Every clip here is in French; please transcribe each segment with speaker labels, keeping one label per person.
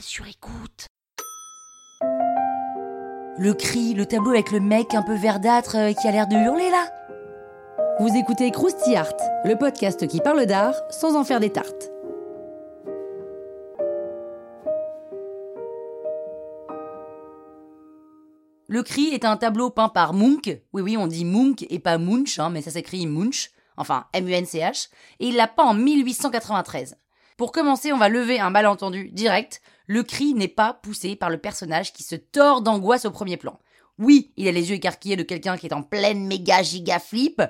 Speaker 1: Sur. Le cri, le tableau avec le mec un peu verdâtre euh, qui a l'air de hurler là. Vous écoutez Krusty Art, le podcast qui parle d'art sans en faire des tartes. Le cri est un tableau peint par Munch. Oui, oui, on dit Munch et pas Munch, hein, mais ça s'écrit Munch. Enfin, M-U-N-C-H. Et il l'a peint en 1893. Pour commencer, on va lever un malentendu direct. Le cri n'est pas poussé par le personnage qui se tord d'angoisse au premier plan. Oui, il a les yeux écarquillés de quelqu'un qui est en pleine méga giga flip,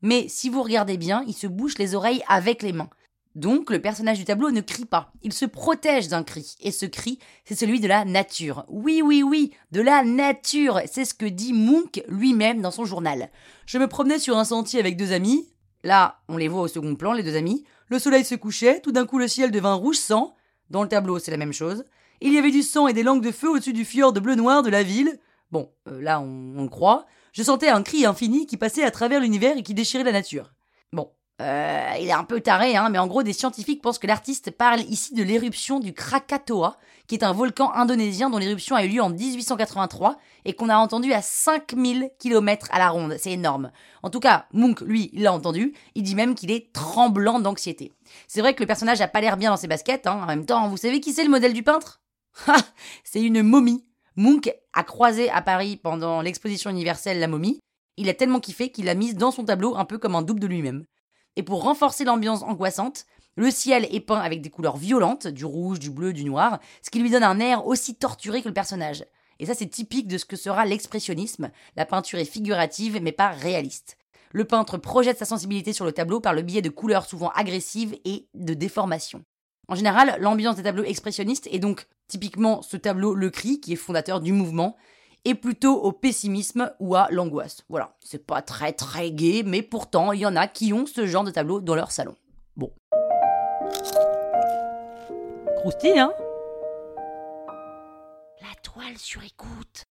Speaker 1: mais si vous regardez bien, il se bouche les oreilles avec les mains. Donc le personnage du tableau ne crie pas, il se protège d'un cri, et ce cri, c'est celui de la nature. Oui, oui, oui, de la nature, c'est ce que dit Munch lui-même dans son journal. Je me promenais sur un sentier avec deux amis, là on les voit au second plan, les deux amis, le soleil se couchait, tout d'un coup le ciel devint rouge sang, dans le tableau c'est la même chose, il y avait du sang et des langues de feu au-dessus du fjord bleu-noir de la ville, bon, euh, là on, on le croit, je sentais un cri infini qui passait à travers l'univers et qui déchirait la nature. Bon, euh, il est un peu taré, hein, mais en gros, des scientifiques pensent que l'artiste parle ici de l'éruption du Krakatoa, qui est un volcan indonésien dont l'éruption a eu lieu en 1883 et qu'on a entendu à 5000 km à la ronde. C'est énorme. En tout cas, Munch, lui, l'a entendu. Il dit même qu'il est tremblant d'anxiété. C'est vrai que le personnage a pas l'air bien dans ses baskets. Hein. En même temps, vous savez qui c'est le modèle du peintre? C'est une momie. Munch a croisé à Paris pendant l'exposition universelle La momie. Il a tellement kiffé qu'il l'a mise dans son tableau un peu comme un double de lui-même. Et pour renforcer l'ambiance angoissante, le ciel est peint avec des couleurs violentes, du rouge, du bleu, du noir, ce qui lui donne un air aussi torturé que le personnage. Et ça c'est typique de ce que sera l'expressionnisme, la peinture est figurative mais pas réaliste. Le peintre projette sa sensibilité sur le tableau par le biais de couleurs souvent agressives et de déformations. En général, l'ambiance des tableaux expressionnistes est donc typiquement ce tableau Le Cri, qui est fondateur du mouvement, et plutôt au pessimisme ou à l'angoisse. Voilà, c'est pas très très gai, mais pourtant il y en a qui ont ce genre de tableau dans leur salon. Bon. Croustille, hein? La toile sur écoute.